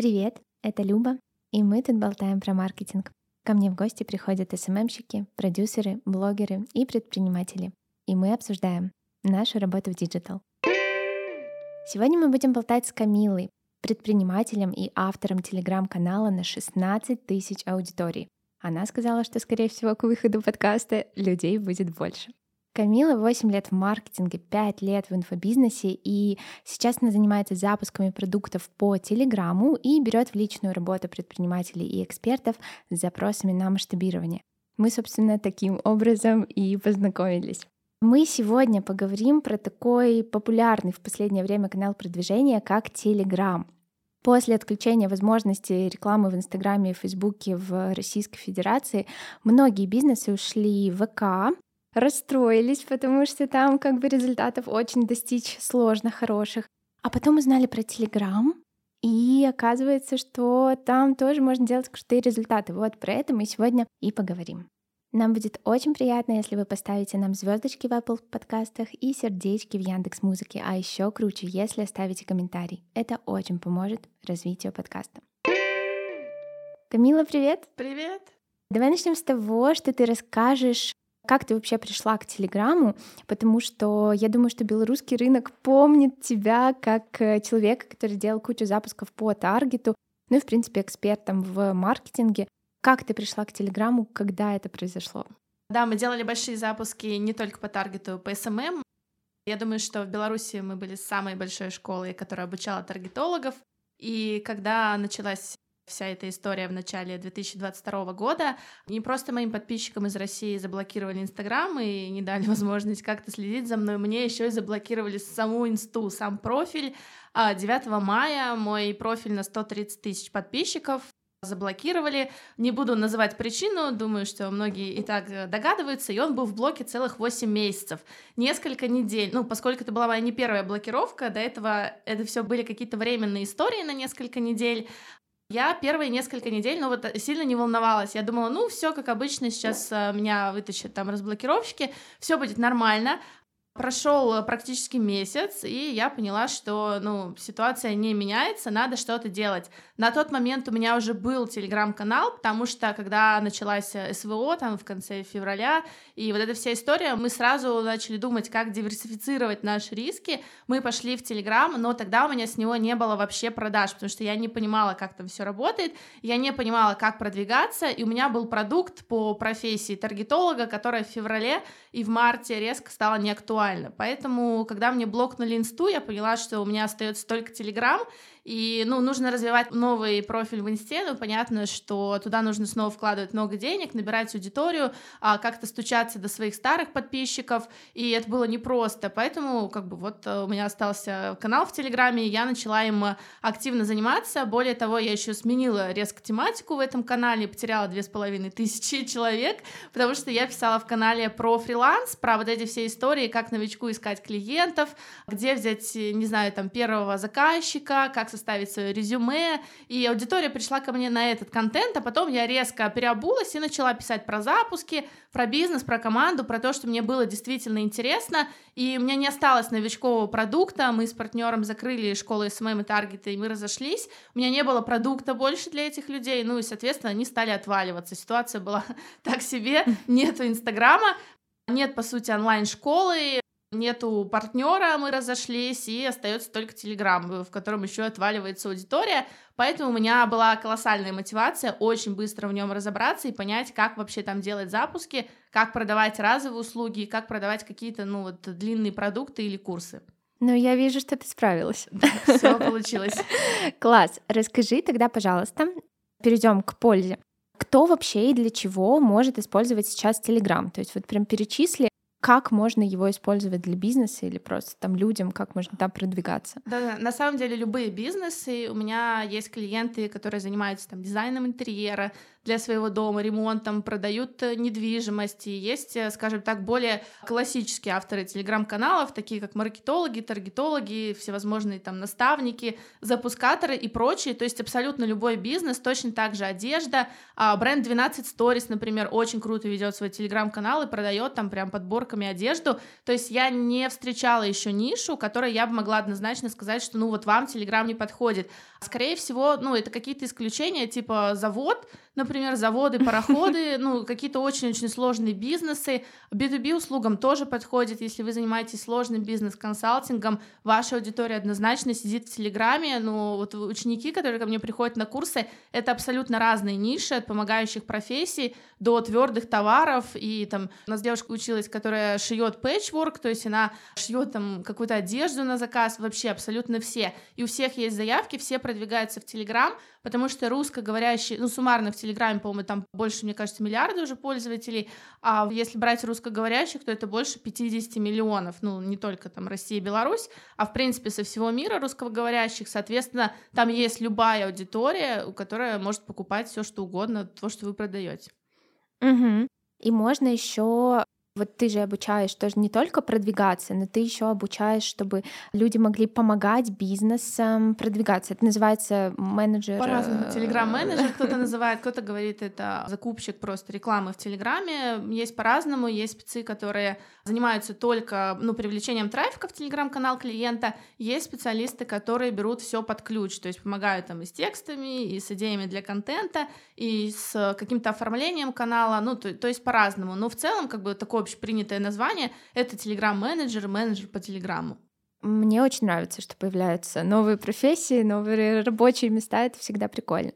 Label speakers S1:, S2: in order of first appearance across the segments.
S1: Привет, это Люба, и мы тут болтаем про маркетинг. Ко мне в гости приходят СММщики, продюсеры, блогеры и предприниматели. И мы обсуждаем нашу работу в digital. Сегодня мы будем болтать с Камилой, предпринимателем и автором телеграм-канала на 16 тысяч аудиторий. Она сказала, что, скорее всего, к выходу подкаста людей будет больше. Камила 8 лет в маркетинге, 5 лет в инфобизнесе, и сейчас она занимается запусками продуктов по Телеграму и берет в личную работу предпринимателей и экспертов с запросами на масштабирование. Мы, собственно, таким образом и познакомились. Мы сегодня поговорим про такой популярный в последнее время канал продвижения, как Telegram. После отключения возможности рекламы в Инстаграме и Фейсбуке в Российской Федерации многие бизнесы ушли в ВК, расстроились, потому что там как бы результатов очень достичь сложно хороших. А потом узнали про Телеграм, и оказывается, что там тоже можно делать крутые результаты. Вот про это мы сегодня и поговорим. Нам будет очень приятно, если вы поставите нам звездочки в Apple подкастах и сердечки в Яндекс Музыке, а еще круче, если оставите комментарий. Это очень поможет развитию подкаста. Камила, привет!
S2: Привет!
S1: Давай начнем с того, что ты расскажешь как ты вообще пришла к Телеграму? Потому что я думаю, что белорусский рынок помнит тебя как э, человека, который делал кучу запусков по таргету, ну и, в принципе, экспертом в маркетинге. Как ты пришла к Телеграму, когда это произошло?
S2: Да, мы делали большие запуски не только по таргету, по SMM. Я думаю, что в Беларуси мы были самой большой школой, которая обучала таргетологов. И когда началась вся эта история в начале 2022 года. Не просто моим подписчикам из России заблокировали Инстаграм и не дали возможность как-то следить за мной, мне еще и заблокировали саму инсту, сам профиль. 9 а, мая мой профиль на 130 тысяч подписчиков заблокировали. Не буду называть причину, думаю, что многие и так догадываются, и он был в блоке целых 8 месяцев. Несколько недель, ну, поскольку это была моя не первая блокировка, до этого это все были какие-то временные истории на несколько недель, я первые несколько недель, ну вот сильно не волновалась. Я думала, ну все как обычно, сейчас э, меня вытащат там разблокировщики, все будет нормально. Прошел э, практически месяц, и я поняла, что ну, ситуация не меняется, надо что-то делать. На тот момент у меня уже был телеграм-канал, потому что когда началась э, СВО там в конце февраля, и вот эта вся история, мы сразу начали думать, как диверсифицировать наши риски. Мы пошли в телеграм, но тогда у меня с него не было вообще продаж, потому что я не понимала, как там все работает, я не понимала, как продвигаться, и у меня был продукт по профессии таргетолога, которая в феврале и в марте резко стала неактуальной актуально. Поэтому, когда мне блокнули инсту, я поняла, что у меня остается только Телеграм, и, ну, нужно развивать новый профиль в инсте, ну, понятно, что туда нужно снова вкладывать много денег, набирать аудиторию, а, как-то стучаться до своих старых подписчиков, и это было непросто, поэтому, как бы, вот э, у меня остался канал в Телеграме, и я начала им активно заниматься, более того, я еще сменила резко тематику в этом канале, потеряла две с половиной тысячи человек, потому что я писала в канале про фриланс, про вот эти все истории, как новичку искать клиентов, где взять, не знаю, там, первого заказчика, как составить свое резюме, и аудитория пришла ко мне на этот контент, а потом я резко переобулась и начала писать про запуски, про бизнес, про команду, про то, что мне было действительно интересно, и у меня не осталось новичкового продукта, мы с партнером закрыли школу СММ и таргеты, и мы разошлись, у меня не было продукта больше для этих людей, ну и, соответственно, они стали отваливаться, ситуация была так себе, нету Инстаграма, нет, по сути, онлайн-школы, нету партнера, мы разошлись, и остается только Телеграм, в котором еще отваливается аудитория. Поэтому у меня была колоссальная мотивация очень быстро в нем разобраться и понять, как вообще там делать запуски, как продавать разовые услуги, как продавать какие-то, ну, вот, длинные продукты или курсы.
S1: Ну, я вижу, что ты справилась.
S2: Все получилось.
S1: Класс. Расскажи тогда, пожалуйста, перейдем к пользе. Кто вообще и для чего может использовать сейчас Telegram? То есть вот прям перечисли, как можно его использовать для бизнеса или просто там людям, как можно там продвигаться?
S2: Да, на самом деле любые бизнесы. У меня есть клиенты, которые занимаются там дизайном интерьера, для своего дома, ремонтом, продают э, недвижимость. И есть, э, скажем так, более классические авторы телеграм-каналов, такие как маркетологи, таргетологи, всевозможные там наставники, запускаторы и прочие. То есть абсолютно любой бизнес, точно так же одежда. А бренд 12 Stories, например, очень круто ведет свой телеграм-канал и продает там прям подборками одежду. То есть я не встречала еще нишу, которой я бы могла однозначно сказать, что ну вот вам телеграм не подходит. Скорее всего, ну это какие-то исключения, типа завод, например, заводы, пароходы, ну, какие-то очень-очень сложные бизнесы. B2B услугам тоже подходит, если вы занимаетесь сложным бизнес-консалтингом, ваша аудитория однозначно сидит в Телеграме, ну, вот ученики, которые ко мне приходят на курсы, это абсолютно разные ниши, от помогающих профессий до твердых товаров, и там у нас девушка училась, которая шьет пэтчворк, то есть она шьет там какую-то одежду на заказ, вообще абсолютно все, и у всех есть заявки, все продвигаются в Телеграм, потому что русскоговорящие, ну, суммарно в Телеграме, по-моему, там больше, мне кажется, миллиарда уже пользователей, а если брать русскоговорящих, то это больше 50 миллионов, ну, не только там Россия и Беларусь, а в принципе со всего мира русскоговорящих, соответственно, там есть любая аудитория, которая может покупать все что угодно, то, что вы продаете.
S1: Угу. И можно еще вот ты же обучаешь тоже не только продвигаться, но ты еще обучаешь, чтобы люди могли помогать бизнесам продвигаться. Это называется менеджер.
S2: По-разному. Э, Телеграм-менеджер кто-то называет, кто-то говорит, это закупщик просто рекламы в Телеграме. Есть по-разному. Есть спецы, которые занимаются только ну, привлечением трафика в Телеграм-канал клиента. Есть специалисты, которые берут все под ключ, то есть помогают там и с текстами, и с идеями для контента, и с каким-то оформлением канала. Ну, то, то есть по-разному. Но в целом, как бы такое общепринятое название — это телеграм-менеджер, менеджер по телеграмму.
S1: Мне очень нравится, что появляются новые профессии, новые рабочие места, это всегда прикольно.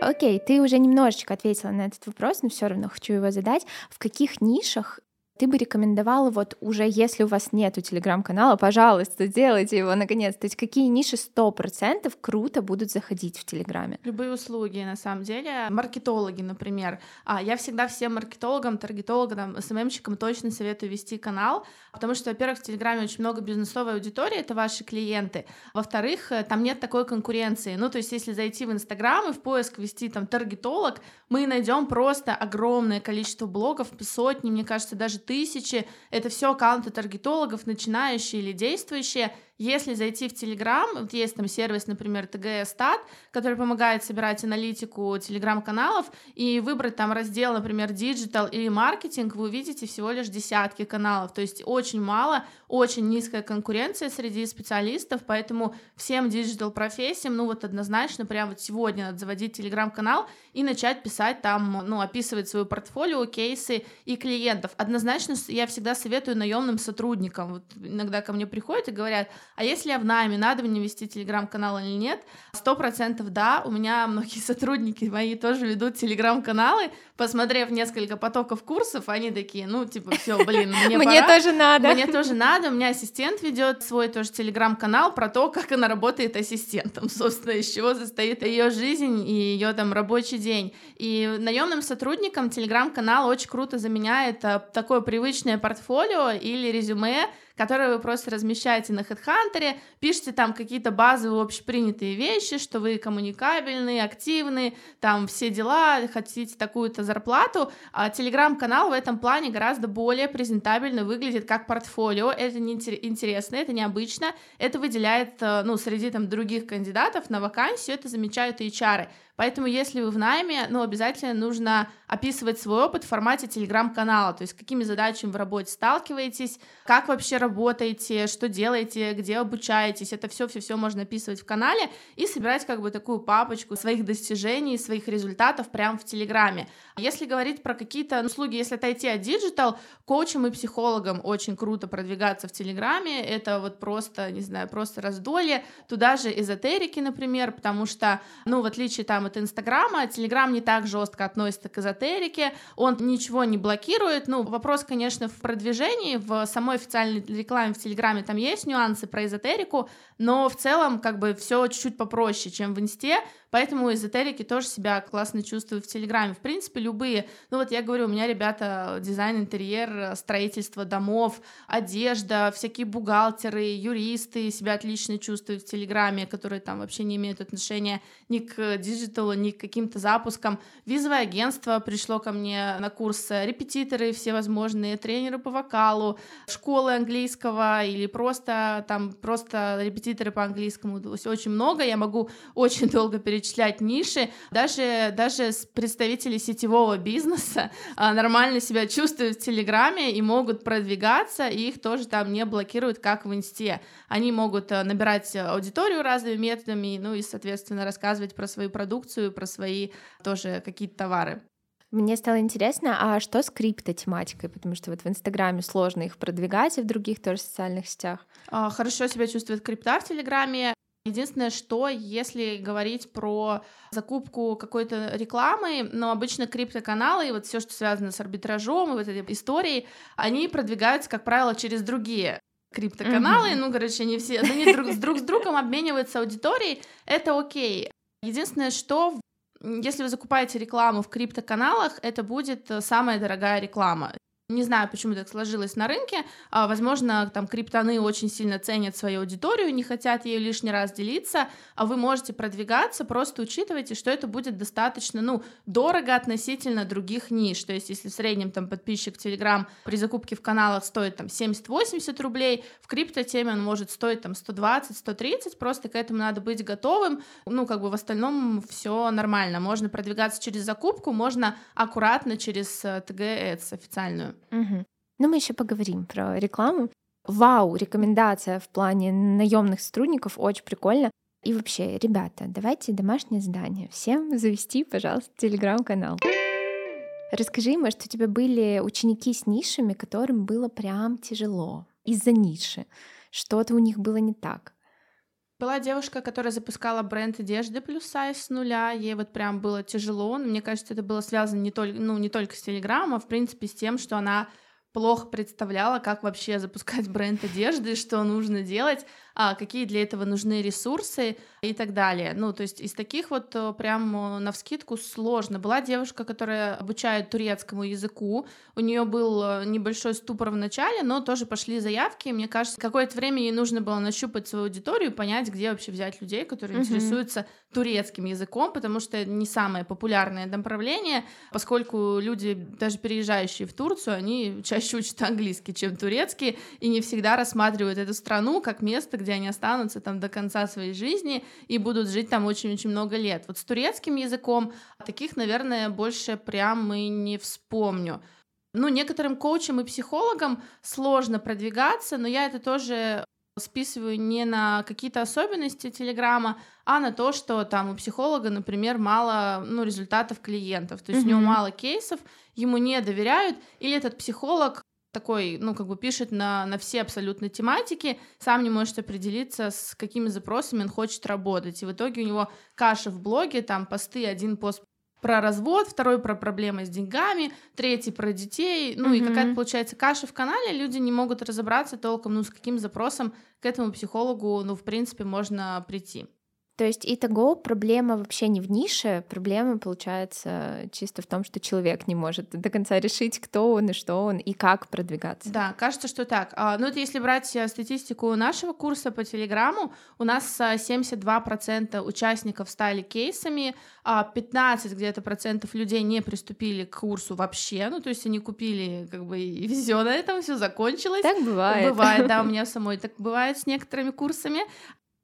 S1: Окей, ты уже немножечко ответила на этот вопрос, но все равно хочу его задать. В каких нишах ты бы рекомендовала вот уже, если у вас нету телеграм-канала, пожалуйста, делайте его наконец. То есть какие ниши сто процентов круто будут заходить в Телеграме?
S2: Любые услуги, на самом деле. Маркетологи, например. А, я всегда всем маркетологам, таргетологам, СММщикам точно советую вести канал, потому что, во-первых, в Телеграме очень много бизнесовой аудитории, это ваши клиенты. Во-вторых, э, там нет такой конкуренции. Ну, то есть, если зайти в Инстаграм и в поиск ввести там таргетолог, мы найдем просто огромное количество блогов, сотни, мне кажется, даже тысячи. Это все аккаунты таргетологов, начинающие или действующие. Если зайти в Telegram, вот есть там сервис, например, Stat, который помогает собирать аналитику телеграм-каналов, и выбрать там раздел, например, Digital или маркетинг, вы увидите всего лишь десятки каналов, то есть очень мало, очень низкая конкуренция среди специалистов, поэтому всем digital профессиям, ну вот однозначно, прямо вот сегодня надо заводить телеграм-канал и начать писать там, ну, описывать свое портфолио, кейсы и клиентов. Однозначно я всегда советую наемным сотрудникам. Вот иногда ко мне приходят и говорят, а если я в найме, надо мне вести телеграм-канал или нет? Сто процентов да. У меня многие сотрудники мои тоже ведут телеграм-каналы. Посмотрев несколько потоков курсов, они такие, ну, типа, все, блин, мне
S1: Мне тоже надо.
S2: Мне тоже надо. У меня ассистент ведет свой тоже телеграм-канал про то, как она работает ассистентом, собственно, из чего состоит ее жизнь и ее там рабочий день. И наемным сотрудникам телеграм-канал очень круто заменяет а, такое привычное портфолио или резюме, которые вы просто размещаете на HeadHunter, пишете там какие-то базовые общепринятые вещи, что вы коммуникабельны, активны, там все дела, хотите такую-то зарплату. А телеграм-канал в этом плане гораздо более презентабельно выглядит как портфолио. Это не интересно, это необычно, это выделяет, э, ну, среди там других кандидатов на вакансию, это замечают HR. Поэтому, если вы в найме, ну, обязательно нужно описывать свой опыт в формате телеграм-канала, то есть какими задачами в работе сталкиваетесь, как вообще работаете, что делаете, где обучаетесь, это все все все можно описывать в канале и собирать как бы такую папочку своих достижений, своих результатов прямо в Телеграме. Если говорить про какие-то услуги, если отойти от digital, коучам и психологам очень круто продвигаться в Телеграме, это вот просто, не знаю, просто раздолье, туда же эзотерики, например, потому что, ну, в отличие там от Инстаграма, Телеграм не так жестко относится к эзотерике, он ничего не блокирует, ну, вопрос, конечно, в продвижении, в самой официальной рекламе в Телеграме там есть нюансы про эзотерику, но в целом как бы все чуть-чуть попроще, чем в Инсте, Поэтому эзотерики тоже себя классно чувствуют в Телеграме. В принципе, любые, ну вот я говорю, у меня ребята дизайн, интерьер, строительство домов, одежда, всякие бухгалтеры, юристы себя отлично чувствуют в Телеграме, которые там вообще не имеют отношения ни к digital способствовало ни каким-то запускам. Визовое агентство пришло ко мне на курс, репетиторы всевозможные, тренеры по вокалу, школы английского или просто там просто репетиторы по английскому. Очень много, я могу очень долго перечислять ниши. Даже, даже представители сетевого бизнеса а, нормально себя чувствуют в Телеграме и могут продвигаться, и их тоже там не блокируют, как в Инсте. Они могут э, набирать аудиторию разными методами, ну и, соответственно, рассказывать про свою продукцию, про свои тоже какие-то товары.
S1: Мне стало интересно, а что с криптотематикой? Потому что вот в Инстаграме сложно их продвигать, и в других тоже социальных сетях.
S2: А, хорошо себя чувствует крипта в Телеграме. Единственное, что если говорить про закупку какой-то рекламы, но обычно криптоканалы и вот все, что связано с арбитражом и вот этой историей, они продвигаются, как правило, через другие криптоканалы, mm-hmm. ну, короче, они все, они друг, с друг с другом обмениваются аудиторией, это окей. Единственное, что если вы закупаете рекламу в криптоканалах, это будет э, самая дорогая реклама. Не знаю, почему так сложилось на рынке. А, возможно, там криптоны очень сильно ценят свою аудиторию, не хотят ею лишний раз делиться, а вы можете продвигаться, просто учитывайте, что это будет достаточно, ну, дорого относительно других ниш. То есть, если в среднем там подписчик Telegram при закупке в каналах стоит там 70-80 рублей, в криптотеме он может стоить там 120-130, просто к этому надо быть готовым. Ну, как бы в остальном все нормально. Можно продвигаться через закупку, можно аккуратно через TG э, официальную.
S1: Угу. Ну, мы еще поговорим про рекламу. Вау, рекомендация в плане наемных сотрудников очень прикольно. И вообще, ребята, давайте домашнее задание. Всем завести, пожалуйста, телеграм-канал. Расскажи, может, у тебя были ученики с нишами, которым было прям тяжело из-за ниши? Что-то у них было не так?
S2: Была девушка, которая запускала бренд одежды плюс сайз с нуля, ей вот прям было тяжело, мне кажется, это было связано не только, ну, не только с Телеграмом, а в принципе с тем, что она плохо представляла, как вообще запускать бренд одежды, что нужно делать, а, какие для этого нужны ресурсы и так далее. Ну, то есть из таких вот э, прям э, на вскидку сложно. Была девушка, которая обучает турецкому языку, у нее был э, небольшой ступор в начале, но тоже пошли заявки, мне кажется, какое-то время ей нужно было нащупать свою аудиторию, понять, где вообще взять людей, которые mm-hmm. интересуются турецким языком, потому что это не самое популярное направление, поскольку люди, даже переезжающие в Турцию, они чаще учат английский, чем турецкий, и не всегда рассматривают эту страну как место, где они останутся там до конца своей жизни и будут жить там очень-очень много лет. Вот с турецким языком таких, наверное, больше прям и не вспомню. Ну, некоторым коучам и психологам сложно продвигаться, но я это тоже списываю не на какие-то особенности Телеграма, а на то, что там у психолога, например, мало ну, результатов клиентов, то есть mm-hmm. у него мало кейсов, ему не доверяют, или этот психолог такой, ну, как бы пишет на, на все абсолютно тематики, сам не может определиться, с какими запросами он хочет работать. И в итоге у него каша в блоге, там посты, один пост про развод, второй про проблемы с деньгами, третий про детей, ну mm-hmm. и какая-то получается каша в канале, люди не могут разобраться толком, ну с каким запросом к этому психологу, ну в принципе можно прийти.
S1: То есть итого проблема вообще не в нише, проблема получается чисто в том, что человек не может до конца решить, кто он и что он и как продвигаться.
S2: Да, кажется, что так. А, ну вот если брать э, статистику нашего курса по Телеграму, у нас 72% э, участников стали кейсами, 15 а где-то процентов людей не приступили к курсу вообще, ну то есть они купили как бы и все на этом, все закончилось.
S1: Так бывает.
S2: Бывает, да, у меня самой так бывает с некоторыми курсами.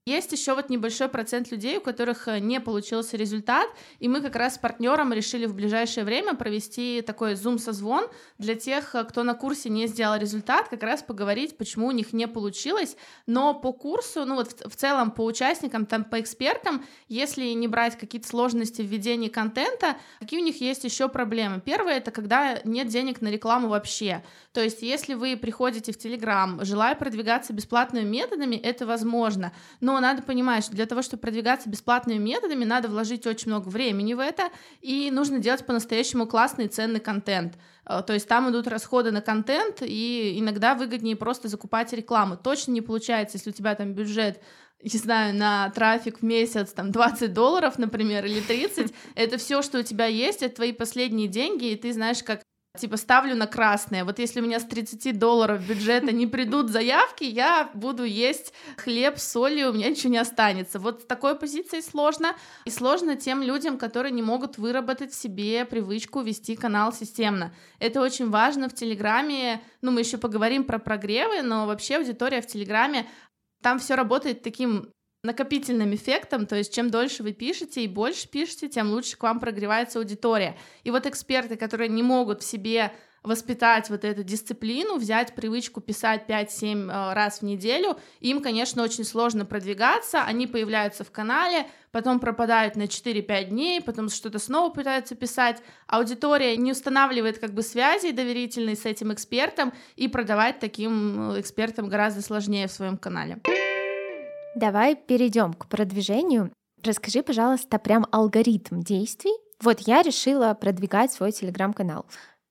S2: Есть еще вот небольшой процент людей, у которых э, не получился результат, и мы как раз с партнером решили в ближайшее время провести такой зум-созвон для тех, э, кто на курсе не сделал результат, как раз поговорить, почему у них не получилось. Но по курсу, ну вот в, целом по участникам, там по экспертам, если не брать какие-то сложности в ведении контента, какие у них есть еще проблемы. Первое это когда нет денег на рекламу вообще. То есть если вы приходите в Телеграм, желая продвигаться бесплатными методами, это возможно, но но надо понимать, что для того, чтобы продвигаться бесплатными методами, надо вложить очень много времени в это, и нужно делать по-настоящему классный и ценный контент. Э, то есть там идут расходы на контент, и иногда выгоднее просто закупать рекламу. Точно не получается, если у тебя там бюджет не знаю, на трафик в месяц, там, 20 долларов, например, или 30, это все, что у тебя есть, это твои последние деньги, и ты знаешь, как типа ставлю на красное. Вот если у меня с 30 долларов бюджета не придут заявки, я буду есть хлеб с солью, у меня ничего не останется. Вот с такой позицией сложно. И сложно тем людям, которые не могут выработать в себе привычку вести канал системно. Это очень важно в Телеграме. Ну, мы еще поговорим про прогревы, но вообще аудитория в Телеграме там все работает таким накопительным эффектом, то есть чем дольше вы пишете и больше пишете, тем лучше к вам прогревается аудитория. И вот эксперты, которые не могут в себе воспитать вот эту дисциплину, взять привычку писать 5-7 э, раз в неделю, им, конечно, очень сложно продвигаться, они появляются в канале, потом пропадают на 4-5 дней, потом что-то снова пытаются писать, аудитория не устанавливает как бы связи доверительной с этим экспертом, и продавать таким э, экспертам гораздо сложнее в своем канале.
S1: Давай перейдем к продвижению. Расскажи, пожалуйста, прям алгоритм действий. Вот я решила продвигать свой телеграм-канал.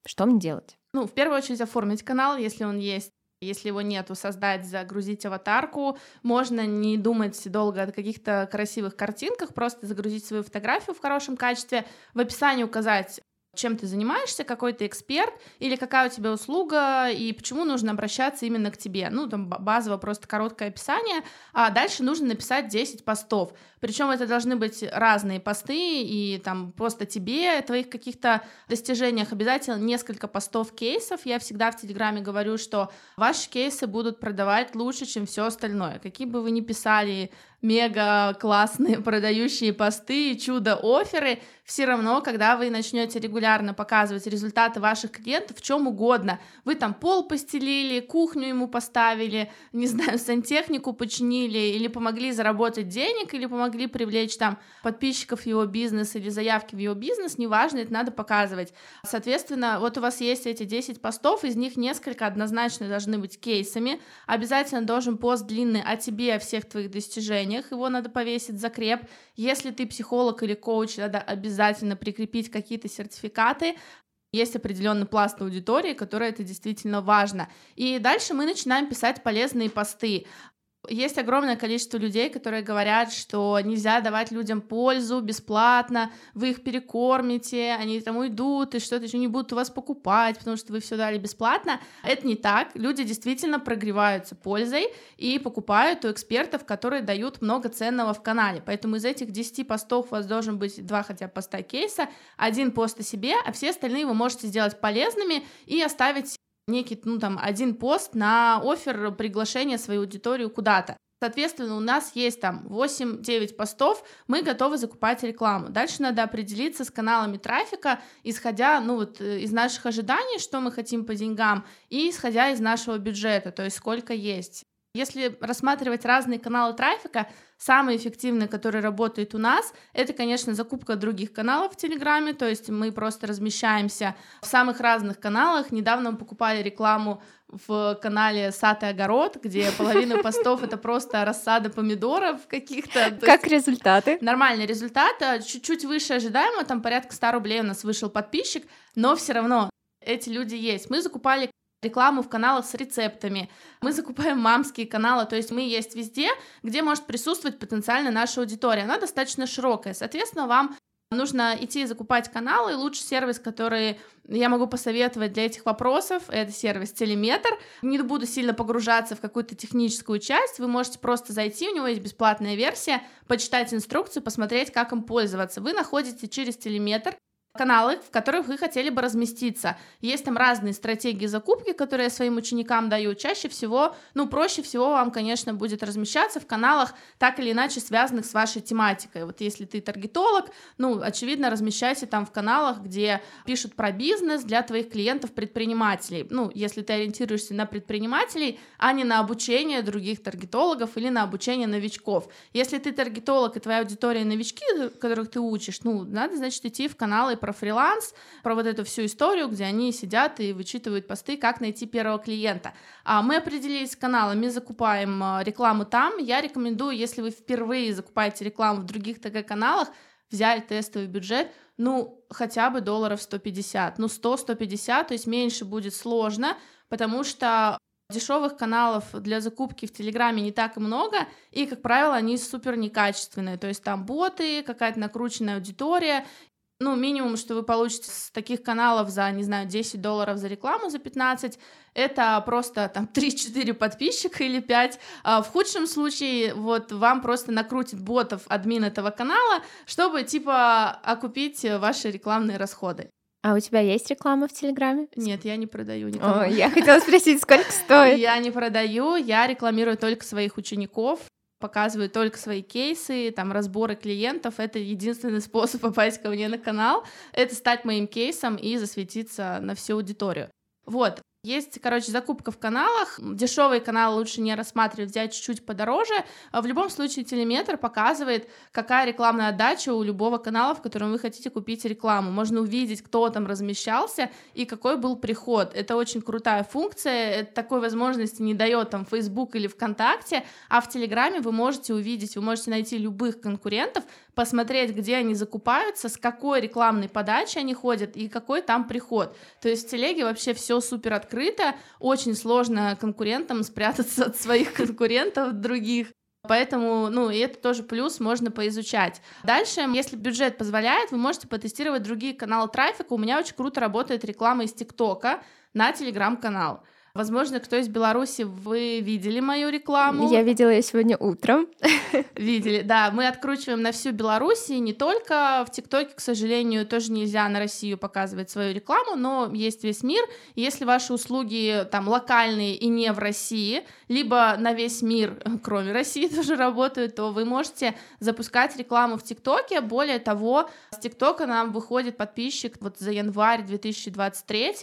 S1: Что мне делать?
S2: Ну, в первую очередь оформить канал, если он есть. Если его нету, создать, загрузить аватарку. Можно не думать долго о каких-то красивых картинках, просто загрузить свою фотографию в хорошем качестве, в описании указать чем ты занимаешься, какой ты эксперт, или какая у тебя услуга, и почему нужно обращаться именно к тебе. Ну, там базово просто короткое описание, а дальше нужно написать 10 постов. Причем это должны быть разные посты, и там просто тебе, твоих каких-то достижениях обязательно несколько постов кейсов. Я всегда в Телеграме говорю, что ваши кейсы будут продавать лучше, чем все остальное. Какие бы вы ни писали мега классные продающие посты, чудо-оферы, все равно, когда вы начнете регулярно показывать результаты ваших клиентов в чем угодно, вы там пол постелили, кухню ему поставили, не знаю, сантехнику починили, или помогли заработать денег, или помогли привлечь там подписчиков в его бизнес или заявки в его бизнес, неважно, это надо показывать. Соответственно, вот у вас есть эти 10 постов, из них несколько однозначно должны быть кейсами, обязательно должен пост длинный о тебе, о всех твоих достижениях, приложениях, его надо повесить закреп. Если ты психолог или коуч, надо обязательно прикрепить какие-то сертификаты, есть определенный пласт аудитории, которой это действительно важно. И дальше мы начинаем писать полезные посты. Есть огромное количество людей, которые говорят, что нельзя давать людям пользу бесплатно, вы их перекормите, они там уйдут и что-то еще не будут у вас покупать, потому что вы все дали бесплатно. Это не так. Люди действительно прогреваются пользой и покупают у экспертов, которые дают много ценного в канале. Поэтому из этих 10 постов у вас должен быть два хотя бы поста кейса, один пост о себе, а все остальные вы можете сделать полезными и оставить некий, ну, там, один пост на офер приглашения своей аудитории куда-то. Соответственно, у нас есть там 8-9 постов, мы готовы закупать рекламу. Дальше надо определиться с каналами трафика, исходя ну, вот, э, из наших ожиданий, что мы хотим по деньгам, и исходя из нашего бюджета, то есть сколько есть. Если рассматривать разные каналы трафика, самый эффективный, который работает у нас, это, конечно, закупка других каналов в Телеграме, то есть мы просто размещаемся в самых разных каналах. Недавно мы покупали рекламу в канале Сад и огород, где половина постов это просто рассада помидоров каких-то.
S1: Как результаты?
S2: Нормальный результат, а чуть-чуть выше ожидаемого, там порядка 100 рублей у нас вышел подписчик, но все равно эти люди есть. Мы закупали рекламу в каналах с рецептами. Мы закупаем мамские каналы, то есть мы есть везде, где может присутствовать потенциально наша аудитория. Она достаточно широкая. Соответственно, вам нужно идти закупать каналы. Лучший сервис, который я могу посоветовать для этих вопросов, это сервис Телеметр. Не буду сильно погружаться в какую-то техническую часть. Вы можете просто зайти, у него есть бесплатная версия, почитать инструкцию, посмотреть, как им пользоваться. Вы находите через Телеметр каналы, в которых вы хотели бы разместиться. Есть там разные стратегии закупки, которые я своим ученикам даю. Чаще всего, ну, проще всего вам, конечно, будет размещаться в каналах, так или иначе связанных с вашей тематикой. Вот если ты таргетолог, ну, очевидно, размещайся там в каналах, где пишут про бизнес для твоих клиентов-предпринимателей. Ну, если ты ориентируешься на предпринимателей, а не на обучение других таргетологов или на обучение новичков. Если ты таргетолог и твоя аудитория новички, которых ты учишь, ну, надо, значит, идти в каналы про фриланс, про вот эту всю историю, где они сидят и вычитывают посты, как найти первого клиента. А мы определились с каналами, закупаем а, рекламу там. Я рекомендую, если вы впервые закупаете рекламу в других ТГ-каналах, взять тестовый бюджет, ну, хотя бы долларов 150, ну, 100-150, то есть меньше будет сложно, потому что дешевых каналов для закупки в Телеграме не так и много, и, как правило, они супер некачественные, то есть там боты, какая-то накрученная аудитория, ну, минимум, что вы получите с таких каналов за, не знаю, 10 долларов за рекламу, за 15, это просто там 3-4 подписчика или 5. А в худшем случае вот вам просто накрутит ботов админ этого канала, чтобы типа окупить ваши рекламные расходы.
S1: А у тебя есть реклама в Телеграме?
S2: Нет, я не продаю никому.
S1: О, я хотела спросить, сколько стоит?
S2: Я не продаю, я рекламирую только своих учеников показываю только свои кейсы, там, разборы клиентов. Это единственный способ попасть ко мне на канал, это стать моим кейсом и засветиться на всю аудиторию. Вот, есть, короче, закупка в каналах. Дешевые каналы лучше не рассматривать, взять чуть-чуть подороже. А в любом случае, телеметр показывает, какая рекламная отдача у любого канала, в котором вы хотите купить рекламу. Можно увидеть, кто там размещался и какой был приход. Это очень крутая функция. Такой возможности не дает там Facebook или ВКонтакте, а в Телеграме вы можете увидеть, вы можете найти любых конкурентов, посмотреть, где они закупаются, с какой рекламной подачей они ходят и какой там приход. То есть в телеге вообще все супер открыто, очень сложно конкурентам спрятаться от своих конкурентов других. Поэтому, ну, и это тоже плюс, можно поизучать. Дальше, если бюджет позволяет, вы можете потестировать другие каналы трафика. У меня очень круто работает реклама из ТикТока на Телеграм-канал. Возможно, кто из Беларуси, вы видели мою рекламу.
S1: Я видела ее сегодня утром.
S2: Видели, да. Мы откручиваем на всю Беларусь, и не только в ТикТоке, к сожалению, тоже нельзя на Россию показывать свою рекламу, но есть весь мир. Если ваши услуги там локальные и не в России, либо на весь мир, кроме России, тоже работают, то вы можете запускать рекламу в ТикТоке. Более того, с ТикТока нам выходит подписчик вот за январь 2023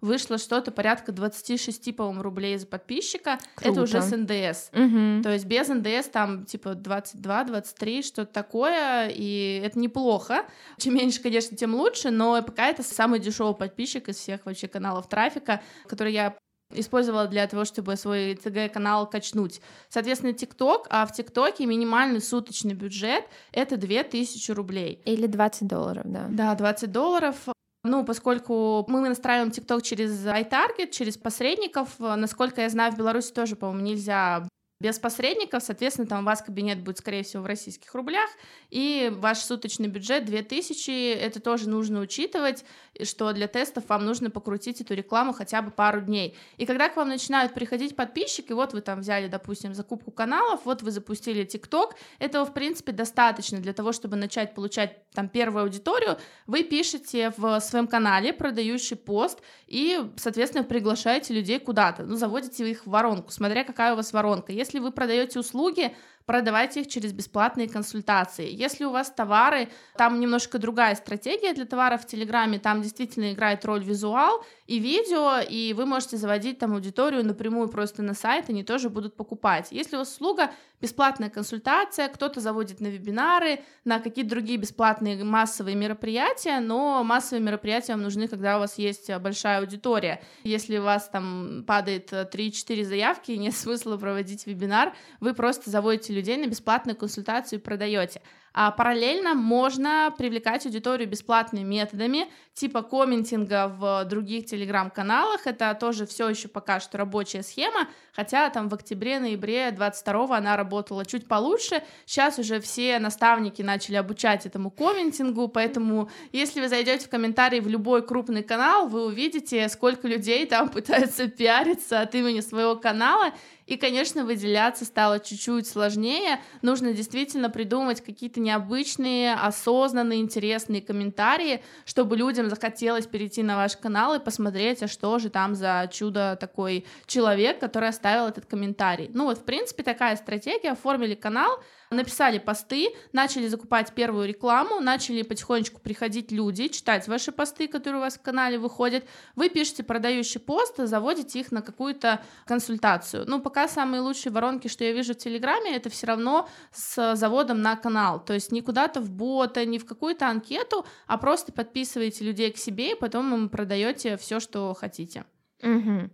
S2: вышло что-то порядка 26, по-моему, рублей за подписчика. Круто. Это уже с НДС. Угу. То есть без НДС там типа 22-23, что-то такое, и это неплохо. Чем меньше, конечно, тем лучше, но пока это самый дешевый подписчик из всех вообще каналов трафика, который я использовала для того, чтобы свой ТГ-канал качнуть. Соответственно, ТикТок, а в ТикТоке минимальный суточный бюджет — это 2000 рублей.
S1: Или 20 долларов, да.
S2: Да, 20 долларов. Ну, поскольку мы настраиваем TikTok через iTarget, через посредников, насколько я знаю, в Беларуси тоже, по-моему, нельзя без посредников, соответственно, там у вас кабинет будет, скорее всего, в российских рублях, и ваш суточный бюджет 2000, это тоже нужно учитывать, что для тестов вам нужно покрутить эту рекламу хотя бы пару дней. И когда к вам начинают приходить подписчики, вот вы там взяли, допустим, закупку каналов, вот вы запустили TikTok, этого, в принципе, достаточно для того, чтобы начать получать там первую аудиторию, вы пишете в своем канале продающий пост и, соответственно, приглашаете людей куда-то, ну, заводите их в воронку, смотря какая у вас воронка. Если вы продаете услуги, продавайте их через бесплатные консультации. Если у вас товары, там немножко другая стратегия для товаров в Телеграме, там действительно играет роль визуал и видео, и вы можете заводить там аудиторию напрямую просто на сайт, они тоже будут покупать. Если у вас услуга бесплатная консультация, кто-то заводит на вебинары, на какие-то другие бесплатные массовые мероприятия, но массовые мероприятия вам нужны, когда у вас есть большая аудитория. Если у вас там падает 3-4 заявки, нет смысла проводить вебинар, вы просто заводите людей на бесплатную консультацию и продаете. А параллельно можно привлекать аудиторию бесплатными методами, типа комментинга в других телеграм-каналах. Это тоже все еще пока что рабочая схема, хотя там в октябре-ноябре 22 она работала чуть получше. Сейчас уже все наставники начали обучать этому комментингу, поэтому если вы зайдете в комментарии в любой крупный канал, вы увидите, сколько людей там пытаются пиариться от имени своего канала, и, конечно, выделяться стало чуть-чуть сложнее. Нужно действительно придумать какие-то необычные, осознанные, интересные комментарии, чтобы людям захотелось перейти на ваш канал и посмотреть, а что же там за чудо такой человек, который оставил этот комментарий. Ну вот, в принципе, такая стратегия. Оформили канал, написали посты, начали закупать первую рекламу, начали потихонечку приходить люди, читать ваши посты, которые у вас в канале выходят. Вы пишете продающий пост, заводите их на какую-то консультацию. Ну, пока самые лучшие воронки, что я вижу в Телеграме, это все равно с заводом на канал. То есть не куда-то в бота, не в какую-то анкету, а просто подписываете людей к себе, и потом им продаете все, что хотите.
S1: Угу.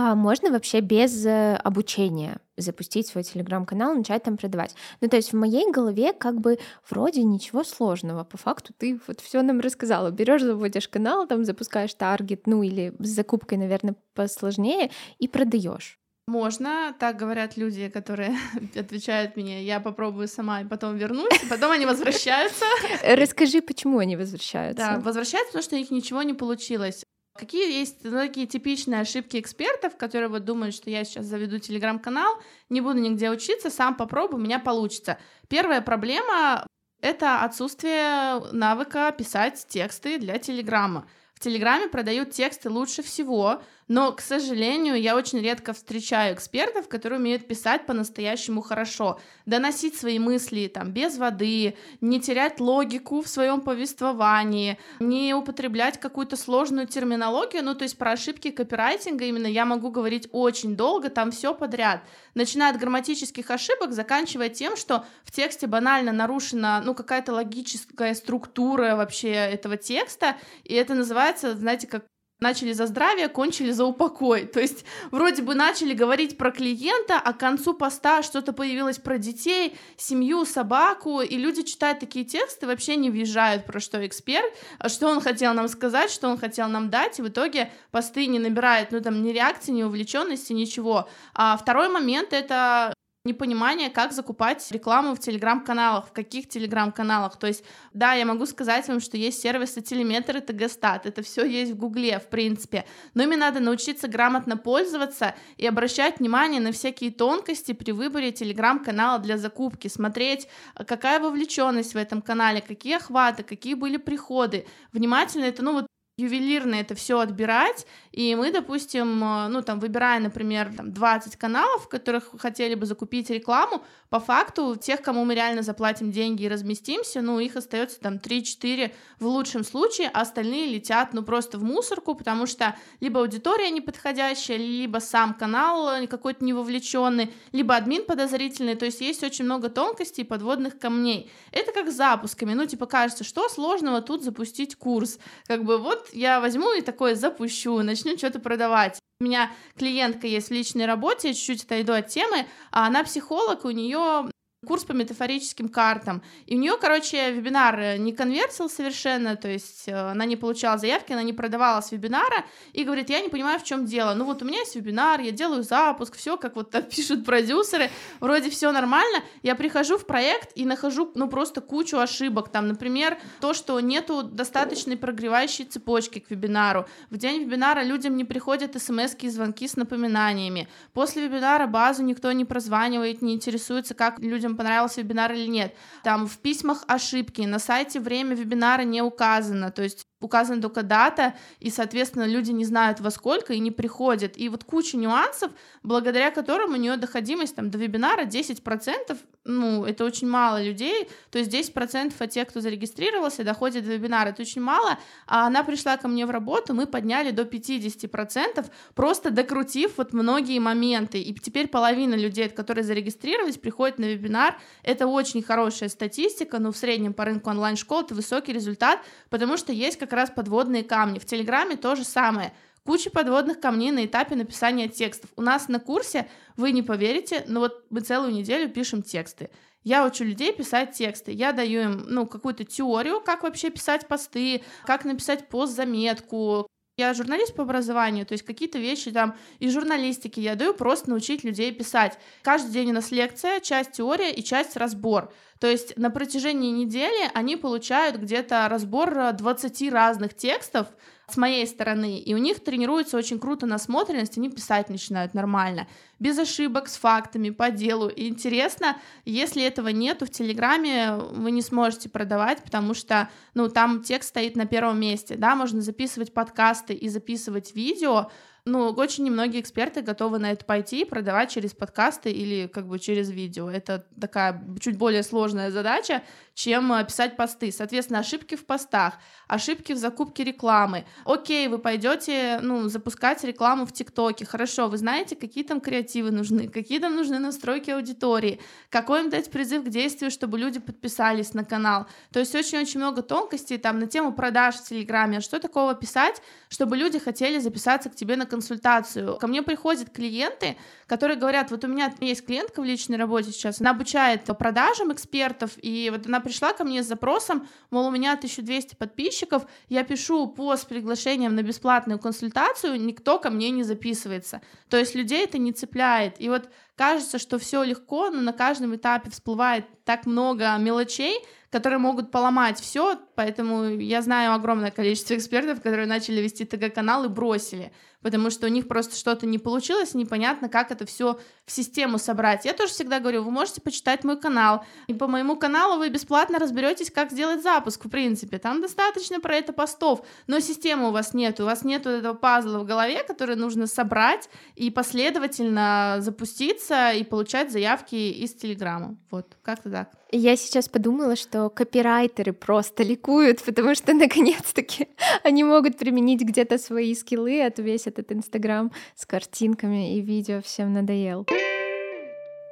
S1: А можно вообще без э, обучения запустить свой телеграм-канал, начать там продавать? Ну, то есть в моей голове как бы вроде ничего сложного. По факту ты вот все нам рассказала. Берешь, заводишь канал, там запускаешь таргет, ну или с закупкой, наверное, посложнее, и продаешь.
S2: Можно, так говорят люди, которые отвечают мне, я попробую сама и потом вернусь, потом они возвращаются.
S1: Расскажи, почему они возвращаются?
S2: Да, возвращаются, потому что у них ничего не получилось. Какие есть ну, такие типичные ошибки экспертов, которые вот думают, что я сейчас заведу телеграм-канал, не буду нигде учиться, сам попробую, у меня получится. Первая проблема — это отсутствие навыка писать тексты для телеграма. В Телеграме продают тексты лучше всего, но, к сожалению, я очень редко встречаю экспертов, которые умеют писать по-настоящему хорошо, доносить свои мысли там без воды, не терять логику в своем повествовании, не употреблять какую-то сложную терминологию, ну то есть про ошибки копирайтинга именно я могу говорить очень долго, там все подряд, начиная от грамматических ошибок, заканчивая тем, что в тексте банально нарушена ну какая-то логическая структура вообще этого текста, и это называется, знаете, как начали за здравие, кончили за упокой. То есть вроде бы начали говорить про клиента, а к концу поста что-то появилось про детей, семью, собаку, и люди читают такие тексты, вообще не въезжают, про что эксперт, что он хотел нам сказать, что он хотел нам дать, и в итоге посты не набирают, ну там ни реакции, ни увлеченности, ничего. А второй момент — это непонимание, как закупать рекламу в телеграм-каналах, в каких телеграм-каналах. То есть, да, я могу сказать вам, что есть сервисы телеметр и ТГ-стат, это все есть в Гугле, в принципе, но ими надо научиться грамотно пользоваться и обращать внимание на всякие тонкости при выборе телеграм-канала для закупки, смотреть, какая вовлеченность в этом канале, какие охваты, какие были приходы, внимательно это, ну вот ювелирно это все отбирать, и мы, допустим, э, ну, там, выбирая, например, там, 20 каналов, в которых хотели бы закупить рекламу, по факту тех, кому мы реально заплатим деньги и разместимся, ну, их остается там 3-4 в лучшем случае, а остальные летят, ну, просто в мусорку, потому что либо аудитория неподходящая, либо сам канал э, какой-то не вовлеченный, либо админ подозрительный, то есть есть очень много тонкостей и подводных камней. Это как с запусками, ну, типа, кажется, что сложного тут запустить курс, как бы вот я возьму и такое запущу, начну что-то продавать. У меня клиентка есть в личной работе, чуть-чуть отойду от темы, а она психолог, у нее курс по метафорическим картам. И у нее, короче, вебинар э, не конвертил совершенно, то есть э, она не получала заявки, она не продавала с вебинара и говорит, я не понимаю, в чем дело. Ну вот у меня есть вебинар, я делаю запуск, все, как вот так пишут продюсеры, вроде все нормально. Я прихожу в проект и нахожу, ну, просто кучу ошибок. Там, например, то, что нету достаточной прогревающей цепочки к вебинару. В день вебинара людям не приходят смс и звонки с напоминаниями. После вебинара базу никто не прозванивает, не интересуется, как людям людям понравился вебинар или нет. Там в письмах ошибки, на сайте время вебинара не указано, то есть указана только дата, и, соответственно, люди не знают во сколько и не приходят. И вот куча нюансов, благодаря которым у нее доходимость там, до вебинара 10%, ну, это очень мало людей, то есть 10% от тех, кто зарегистрировался, доходит до вебинара, это очень мало, а она пришла ко мне в работу, мы подняли до 50%, просто докрутив вот многие моменты, и теперь половина людей, которые зарегистрировались, приходят на вебинар, это очень хорошая статистика, но в среднем по рынку онлайн-школ это высокий результат, потому что есть как раз подводные камни. В Телеграме то же самое. Куча подводных камней на этапе написания текстов. У нас на курсе, вы не поверите, но вот мы целую неделю пишем тексты. Я учу людей писать тексты. Я даю им, ну, какую-то теорию, как вообще писать посты, как написать пост-заметку, я журналист по образованию, то есть какие-то вещи там из журналистики я даю просто научить людей писать. Каждый день у нас лекция, часть теория и часть разбор. То есть на протяжении недели они получают где-то разбор 20 разных текстов, с моей стороны, и у них тренируется очень круто насмотренность, они писать начинают нормально, без ошибок, с фактами, по делу. И интересно, если этого нету в Телеграме, вы не сможете продавать, потому что, ну, там текст стоит на первом месте, да, можно записывать подкасты и записывать видео, ну, очень немногие эксперты готовы на это пойти и продавать через подкасты или как бы через видео. Это такая чуть более сложная задача, чем э, писать посты. Соответственно, ошибки в постах, ошибки в закупке рекламы. Окей, вы пойдете, ну, запускать рекламу в ТикТоке. Хорошо, вы знаете, какие там креативы нужны, какие там нужны настройки аудитории, какой им дать призыв к действию, чтобы люди подписались на канал. То есть очень-очень много тонкостей там на тему продаж в Телеграме. Что такого писать, чтобы люди хотели записаться к тебе на консультацию? Консультацию. Ко мне приходят клиенты, которые говорят, вот у меня есть клиентка в личной работе сейчас, она обучает продажам экспертов, и вот она пришла ко мне с запросом, мол, у меня 1200 подписчиков, я пишу пост с приглашением на бесплатную консультацию, никто ко мне не записывается. То есть людей это не цепляет. И вот кажется, что все легко, но на каждом этапе всплывает так много мелочей, которые могут поломать все, поэтому я знаю огромное количество экспертов, которые начали вести ТГ-канал и бросили потому что у них просто что-то не получилось, непонятно, как это все в систему собрать. Я тоже всегда говорю, вы можете почитать мой канал, и по моему каналу вы бесплатно разберетесь, как сделать запуск, в принципе. Там достаточно про это постов, но системы у вас нет, у вас нет этого пазла в голове, который нужно собрать и последовательно запуститься и получать заявки из Телеграма. Вот, как-то так.
S1: Я сейчас подумала, что копирайтеры просто ликуют, потому что наконец-таки они могут применить где-то свои скиллы, а то весь этот Инстаграм с картинками и видео всем надоел.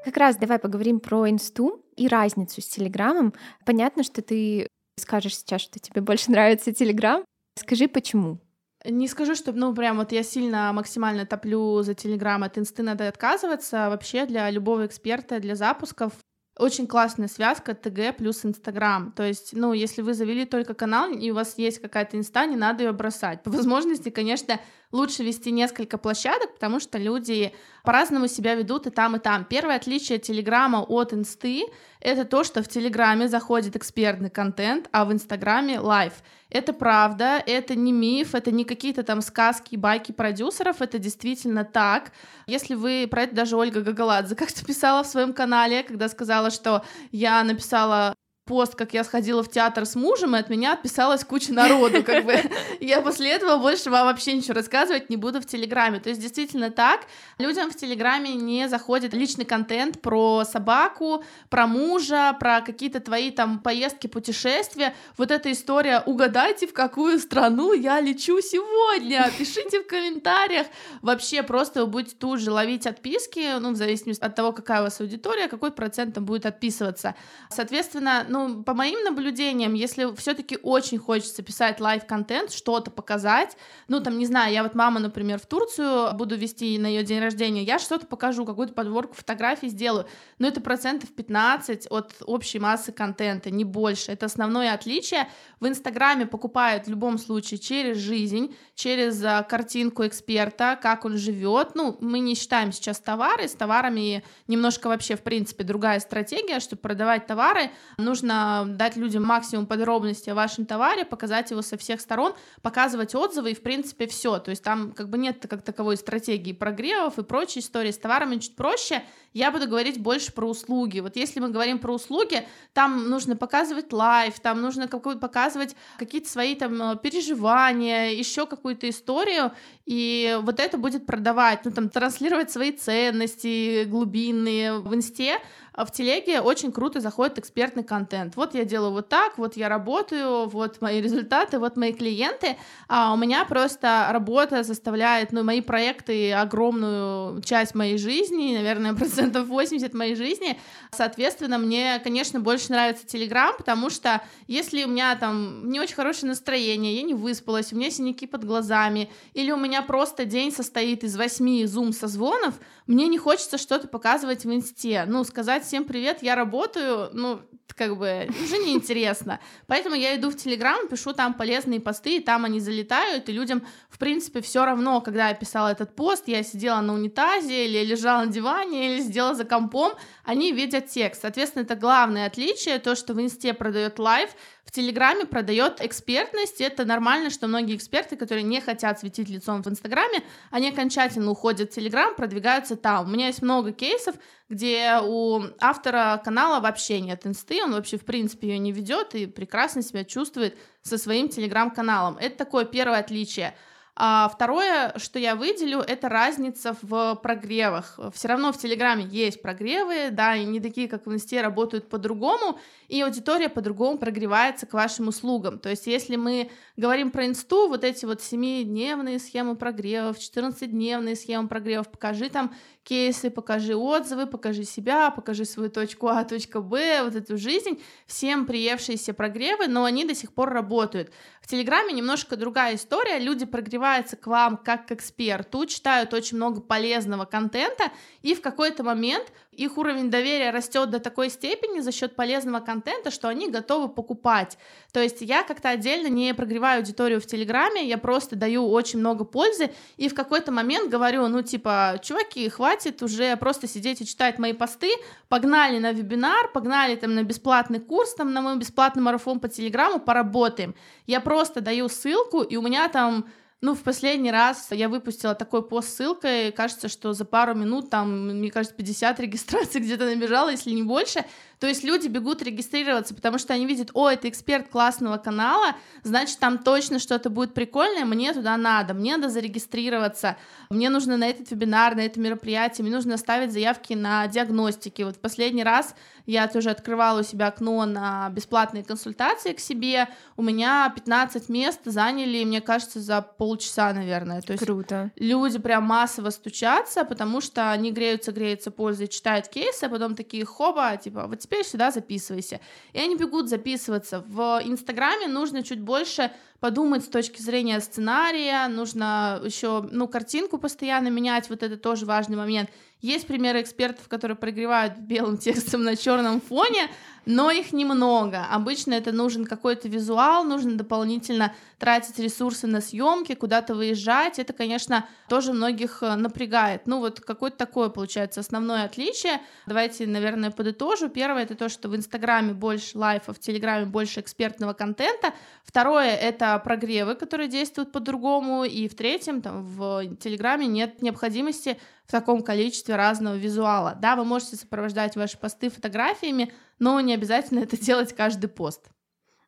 S1: Как раз давай поговорим про инсту и разницу с Телеграмом. Понятно, что ты скажешь сейчас, что тебе больше нравится Телеграм. Скажи, почему?
S2: Не скажу, что, ну, прям вот я сильно максимально топлю за Телеграм, от инсты надо отказываться. Вообще для любого эксперта, для запусков очень классная связка ТГ плюс Инстаграм. То есть, ну, если вы завели только канал, и у вас есть какая-то инста, не надо ее бросать. По возможности, конечно, лучше вести несколько площадок, потому что люди по-разному себя ведут и там, и там. Первое отличие Телеграма от Инсты — это то, что в Телеграме заходит экспертный контент, а в Инстаграме — лайв. Это правда, это не миф, это не какие-то там сказки, байки продюсеров, это действительно так. Если вы, про это даже Ольга Гагаладзе как-то писала в своем канале, когда сказала, что я написала пост, как я сходила в театр с мужем, и от меня отписалась куча народу, как бы. Я после этого больше вам вообще ничего рассказывать не буду в Телеграме. То есть действительно так, людям в Телеграме не заходит личный контент про собаку, про мужа, про какие-то твои там поездки, путешествия. Вот эта история «Угадайте, в какую страну я лечу сегодня?» Пишите в комментариях. Вообще просто вы будете тут же ловить отписки, ну, в зависимости от того, какая у вас аудитория, какой процент там будет отписываться. Соответственно, ну, по моим наблюдениям, если все-таки очень хочется писать life -контент, что-то показать, ну, там, не знаю, я вот мама, например, в Турцию буду вести на ее день рождения, я что-то покажу, какую-то подборку фотографий сделаю, но это процентов 15 от общей массы контента, не больше. Это основное отличие. В Инстаграме покупают в любом случае через жизнь, через а, картинку эксперта, как он живет. Ну, мы не считаем сейчас товары, с товарами немножко вообще, в принципе, другая стратегия, чтобы продавать товары, нужно нужно дать людям максимум подробностей о вашем товаре, показать его со всех сторон, показывать отзывы и, в принципе, все. То есть там как бы нет как таковой стратегии прогревов и прочей истории. С товарами чуть проще. Я буду говорить больше про услуги. Вот если мы говорим про услуги, там нужно показывать life, там нужно какой показывать какие-то свои там э, переживания, еще какую-то историю, и вот это будет продавать, ну там транслировать свои ценности глубинные в инсте, а в телеге очень круто заходит экспертный контент. Вот я делаю вот так, вот я работаю, вот мои результаты, вот мои клиенты. А у меня просто работа заставляет, ну, мои проекты огромную часть моей жизни, наверное, процентов 80 моей жизни. Соответственно, мне, конечно, больше нравится Телеграм, потому что если у меня там не очень хорошее настроение, я не выспалась, у меня синяки под глазами, или у меня просто день состоит из восьми зум-созвонов, мне не хочется что-то показывать в инсте. Ну, сказать всем привет, я работаю, ну, как бы, уже неинтересно. Поэтому я иду в Телеграм, пишу там полезные посты, и там они залетают, и людям, в принципе, все равно, когда я писала этот пост, я сидела на унитазе, или лежала на диване, или сидела за компом, они видят текст. Соответственно, это главное отличие, то, что в инсте продает life, в Телеграме продает экспертность. Это нормально, что многие эксперты, которые не хотят светить лицом в Инстаграме, они окончательно уходят в Телеграм, продвигаются там. У меня есть много кейсов, где у автора канала вообще нет инсты, он вообще в принципе ее не ведет и прекрасно себя чувствует со своим телеграм-каналом. Это такое первое отличие. А второе, что я выделю, это разница в прогревах. Все равно в Телеграме есть прогревы, да, и не такие, как в Инсте, работают по-другому, и аудитория по-другому прогревается к вашим услугам. То есть, если мы говорим про Инсту, вот эти вот 7-дневные схемы прогревов, 14-дневные схемы прогревов, покажи там кейсы, покажи отзывы, покажи себя, покажи свою точку А, точку Б, вот эту жизнь, всем приевшиеся прогревы, но они до сих пор работают. В Телеграме немножко другая история, люди прогревают открывается к вам как к эксперту, читают очень много полезного контента, и в какой-то момент их уровень доверия растет до такой степени за счет полезного контента, что они готовы покупать. То есть я как-то отдельно не прогреваю аудиторию в Телеграме, я просто даю очень много пользы, и в какой-то момент говорю, ну типа, чуваки, хватит уже просто сидеть и читать мои посты, погнали на вебинар, погнали там на бесплатный курс, там на мой бесплатный марафон по Телеграму, поработаем. Я просто даю ссылку, и у меня там ну, в последний раз я выпустила такой пост с ссылкой, кажется, что за пару минут там, мне кажется, 50 регистраций где-то набежало, если не больше, то есть люди бегут регистрироваться, потому что они видят, о, это эксперт классного канала, значит, там точно что-то будет прикольное, мне туда надо, мне надо зарегистрироваться, мне нужно на этот вебинар, на это мероприятие, мне нужно оставить заявки на диагностики. Вот в последний раз я тоже открывала у себя окно на бесплатные консультации к себе, у меня 15 мест заняли, мне кажется, за полчаса, наверное.
S1: То есть Круто.
S2: люди прям массово стучатся, потому что они греются, греются, пользуются, читают кейсы, а потом такие хоба, типа, вот теперь сюда записывайся. И они бегут записываться. В Инстаграме нужно чуть больше подумать с точки зрения сценария, нужно еще, ну, картинку постоянно менять, вот это тоже важный момент. Есть примеры экспертов, которые прогревают белым текстом на черном фоне, но их немного. Обычно это нужен какой-то визуал, нужно дополнительно тратить ресурсы на съемки, куда-то выезжать. Это, конечно, тоже многих э, напрягает. Ну вот какое-то такое получается основное отличие. Давайте, наверное, подытожу. Первое это то, что в Инстаграме больше лайфа, в Телеграме больше экспертного контента. Второе это прогревы, которые действуют по-другому. И в третьем, там, в Телеграме нет необходимости в таком количестве разного визуала. Да, вы можете сопровождать ваши посты фотографиями, но не обязательно это делать каждый пост.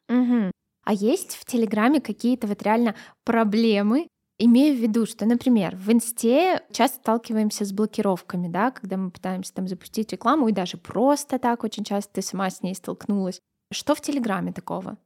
S1: Угу. А есть в Телеграме какие-то вот реально проблемы, Имею в виду, что, например, в Инсте часто сталкиваемся с блокировками, да, когда мы пытаемся там запустить рекламу, и даже просто так очень часто ты сама с ней столкнулась. Что в Телеграме такого?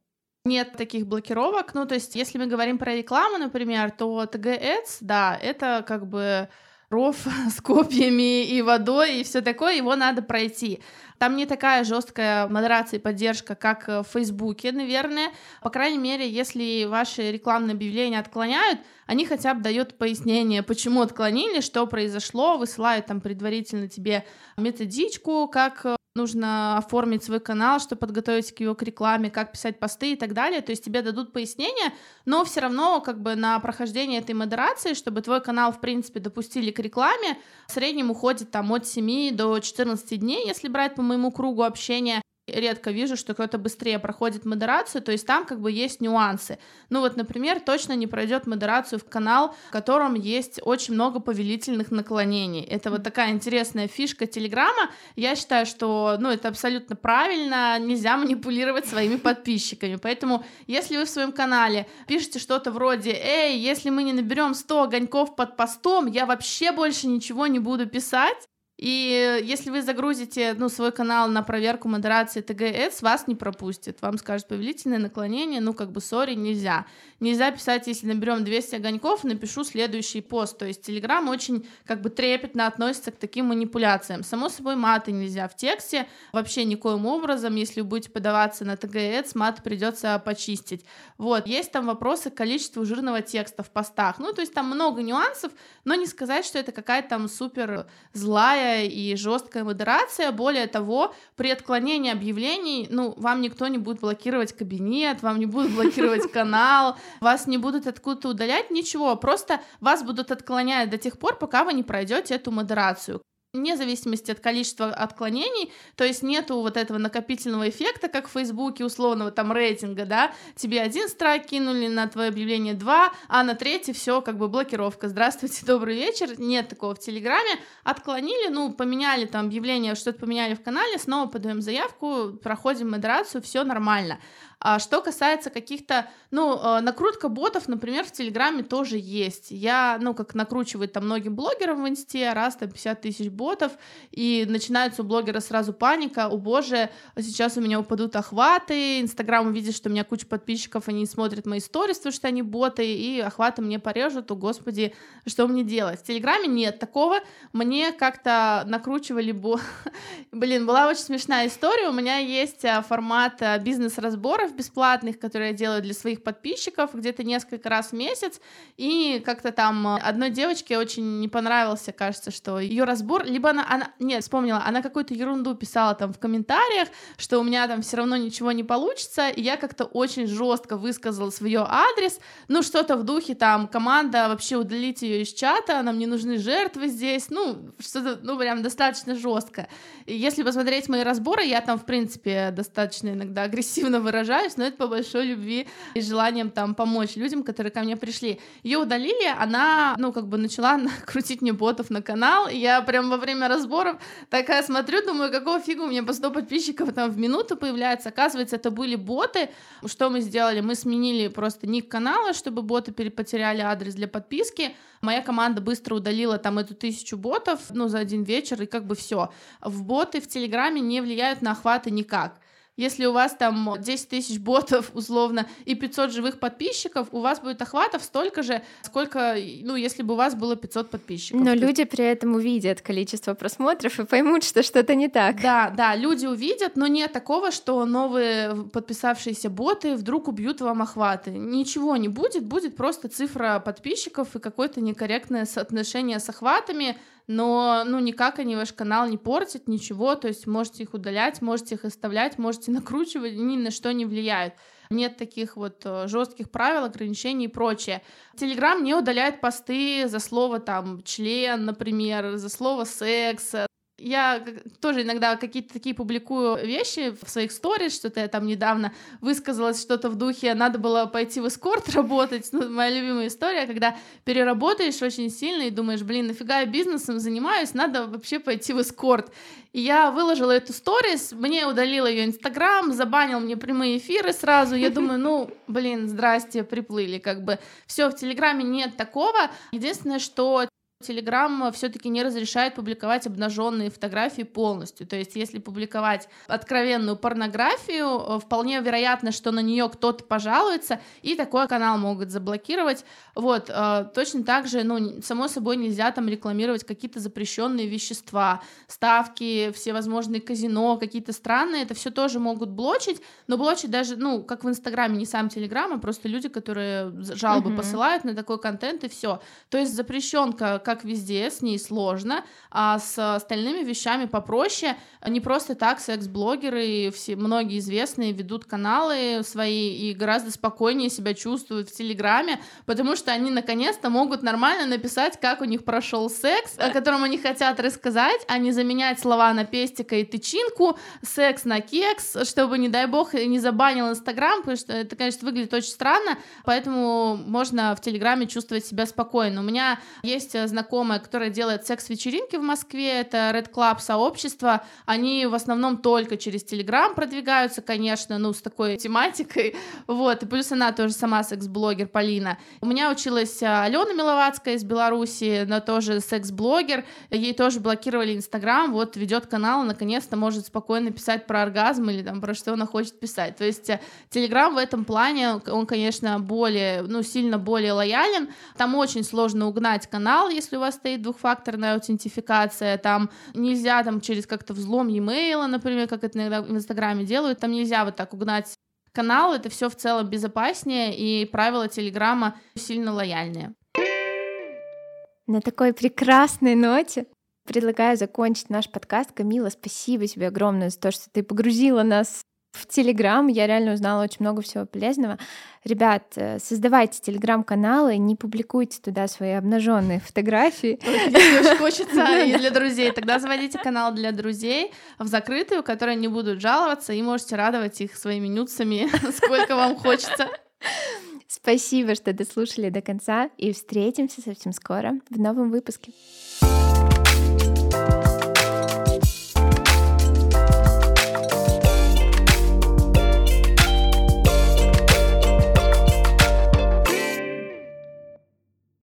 S2: Нет таких блокировок. Ну, то есть, если мы говорим про рекламу, например, то TG Ads, да, это как бы ров с копьями и водой и все такое, его надо пройти. Там не такая жесткая модерация и поддержка, как в Фейсбуке, наверное. По крайней мере, если ваши рекламные объявления отклоняют, они хотя бы дают пояснение, почему отклонили, что произошло, высылают там предварительно тебе методичку, как нужно оформить свой канал, чтобы подготовить его к рекламе, как писать посты и так далее. То есть тебе дадут пояснения, но все равно как бы на прохождение этой модерации, чтобы твой канал, в принципе, допустили к рекламе, в среднем уходит там от 7 до 14 дней, если брать по моему кругу общения редко вижу, что кто-то быстрее проходит модерацию, то есть там как бы есть нюансы. Ну вот, например, точно не пройдет модерацию в канал, в котором есть очень много повелительных наклонений. Это вот такая интересная фишка Телеграма. Я считаю, что, ну, это абсолютно правильно, нельзя манипулировать своими подписчиками. Поэтому, если вы в своем канале пишете что-то вроде «Эй, если мы не наберем 100 огоньков под постом, я вообще больше ничего не буду писать», и если вы загрузите ну, свой канал на проверку модерации ТГС, вас не пропустит. Вам скажет повелительное наклонение, ну как бы сори, нельзя. Нельзя писать, если наберем 200 огоньков, напишу следующий пост. То есть Телеграм очень как бы трепетно относится к таким манипуляциям. Само собой, маты нельзя в тексте, вообще никоим образом. Если вы будете подаваться на ТГС, мат придется почистить. Вот, есть там вопросы к количеству жирного текста в постах. Ну, то есть там много нюансов, но не сказать, что это какая-то там супер злая строгая и жесткая модерация. Более того, при отклонении объявлений, ну, вам никто не будет блокировать кабинет, вам не будут блокировать канал, вас не будут откуда-то удалять, ничего. Просто вас будут отклонять до тех пор, пока вы не пройдете эту модерацию вне зависимости от количества отклонений, то есть нету вот этого накопительного эффекта, как в Фейсбуке, условного там рейтинга, да, тебе один страйк кинули, на твое объявление два, а на третий все как бы блокировка, здравствуйте, добрый вечер, нет такого в Телеграме, отклонили, ну, поменяли там объявление, что-то поменяли в канале, снова подаем заявку, проходим модерацию, все нормально. А что касается каких-то, ну, э, накрутка ботов, например, в Телеграме тоже есть. Я, ну, как накручивает там многим блогерам в Инсте, раз там 50 тысяч ботов, и начинается у блогера сразу паника, о боже, сейчас у меня упадут охваты, Инстаграм увидит, что у меня куча подписчиков, они смотрят мои сторис, потому что они боты, и охваты мне порежут, о господи, что мне делать? В Телеграме нет такого, мне как-то накручивали, бо... блин, была очень смешная история, у меня есть а, формат а, бизнес-разборов, бесплатных, которые я делаю для своих подписчиков где-то несколько раз в месяц, и как-то там одной девочке очень не понравился, кажется, что ее разбор, либо она, она нет, вспомнила, она какую-то ерунду писала там в комментариях, что у меня там все равно ничего не получится, и я как-то очень жестко высказала свое адрес, ну что-то в духе там команда вообще удалить ее из чата, нам не нужны жертвы здесь, ну что-то, ну прям достаточно жестко. И если посмотреть мои разборы, я там в принципе достаточно иногда агрессивно выражаюсь, но это по большой любви и желанием там помочь людям, которые ко мне пришли. Ее удалили, она, ну как бы начала крутить мне ботов на канал, и я прям во время разборов такая смотрю, думаю, какого фига у меня по 100 подписчиков там в минуту появляется. Оказывается, это были боты. Что мы сделали? Мы сменили просто ник канала, чтобы боты потеряли адрес для подписки. Моя команда быстро удалила там эту тысячу ботов, ну, за один вечер, и как бы все. В боты в Телеграме не влияют на охваты никак. Если у вас там 10 тысяч ботов, условно, и 500 живых подписчиков, у вас будет охватов столько же, сколько, ну, если бы у вас было 500 подписчиков.
S1: Но люди при этом увидят количество просмотров и поймут, что что-то не так.
S2: Да, да, люди увидят, но нет такого, что новые подписавшиеся боты вдруг убьют вам охваты. Ничего не будет, будет просто цифра подписчиков и какое-то некорректное соотношение с охватами, но, ну, никак они ваш канал не портят, ничего, то есть можете их удалять, можете их оставлять, можете накручивать, ни на что не влияют. Нет таких вот э, жестких правил, ограничений и прочее. Телеграм не удаляет посты за слово там член, например, за слово секс, я тоже иногда какие-то такие публикую вещи в своих сторис, что-то я там недавно высказалась что-то в духе, надо было пойти в эскорт работать, ну, моя любимая история, когда переработаешь очень сильно и думаешь, блин, нафига я бизнесом занимаюсь, надо вообще пойти в эскорт. И я выложила эту сторис, мне удалил ее Инстаграм, забанил мне прямые эфиры сразу, я думаю, ну, блин, здрасте, приплыли, как бы, все, в Телеграме нет такого, единственное, что Телеграм все-таки не разрешает публиковать обнаженные фотографии полностью. То есть, если публиковать откровенную порнографию, э, вполне вероятно, что на нее кто-то пожалуется, и такой канал могут заблокировать. Вот, э, точно так же, ну, само собой, нельзя там рекламировать какие-то запрещенные вещества, ставки, всевозможные казино, какие-то странные, это все тоже могут блочить, но блочить даже, ну, как в Инстаграме, не сам Телеграм, а просто люди, которые жалобы mm-hmm. посылают на такой контент, и все. То есть запрещенка, как как везде, с ней сложно, а с остальными вещами попроще. Не просто так секс-блогеры, все, многие известные ведут каналы свои и гораздо спокойнее себя чувствуют в Телеграме, потому что они наконец-то могут нормально написать, как у них прошел секс, о котором они хотят рассказать, а не заменять слова на пестика и тычинку, секс на кекс, чтобы, не дай бог, не забанил Инстаграм, потому что это, конечно, выглядит очень странно, поэтому можно в Телеграме чувствовать себя спокойно. У меня есть знакомые знакомая, которая делает секс-вечеринки в Москве, это Red Club сообщество, они в основном только через Telegram продвигаются, конечно, ну, с такой тематикой, вот, и плюс она тоже сама секс-блогер, Полина. У меня училась а, Алена Миловацкая из Беларуси, она тоже секс-блогер, ей тоже блокировали Инстаграм, вот ведет канал, наконец-то может спокойно писать про оргазм или там про что она хочет писать. То есть Телеграм в этом плане, он, конечно, более, ну, сильно более лоялен, там очень сложно угнать канал, если у вас стоит двухфакторная аутентификация, там нельзя там через как-то взлом e-mail, например, как это иногда в Инстаграме делают, там нельзя вот так угнать канал, это все в целом безопаснее, и правила Телеграма сильно лояльнее.
S1: На такой прекрасной ноте предлагаю закончить наш подкаст. Камила, спасибо тебе огромное за то, что ты погрузила нас в Телеграм я реально узнала очень много всего полезного. Ребят, э, создавайте Телеграм-каналы, не публикуйте туда свои обнаженные фотографии.
S2: Если хочется и для друзей, тогда заводите канал для друзей в закрытую, которые не будут жаловаться, и можете радовать их своими нюцами, сколько вам хочется.
S1: Спасибо, что дослушали до конца, и встретимся совсем скоро в новом выпуске.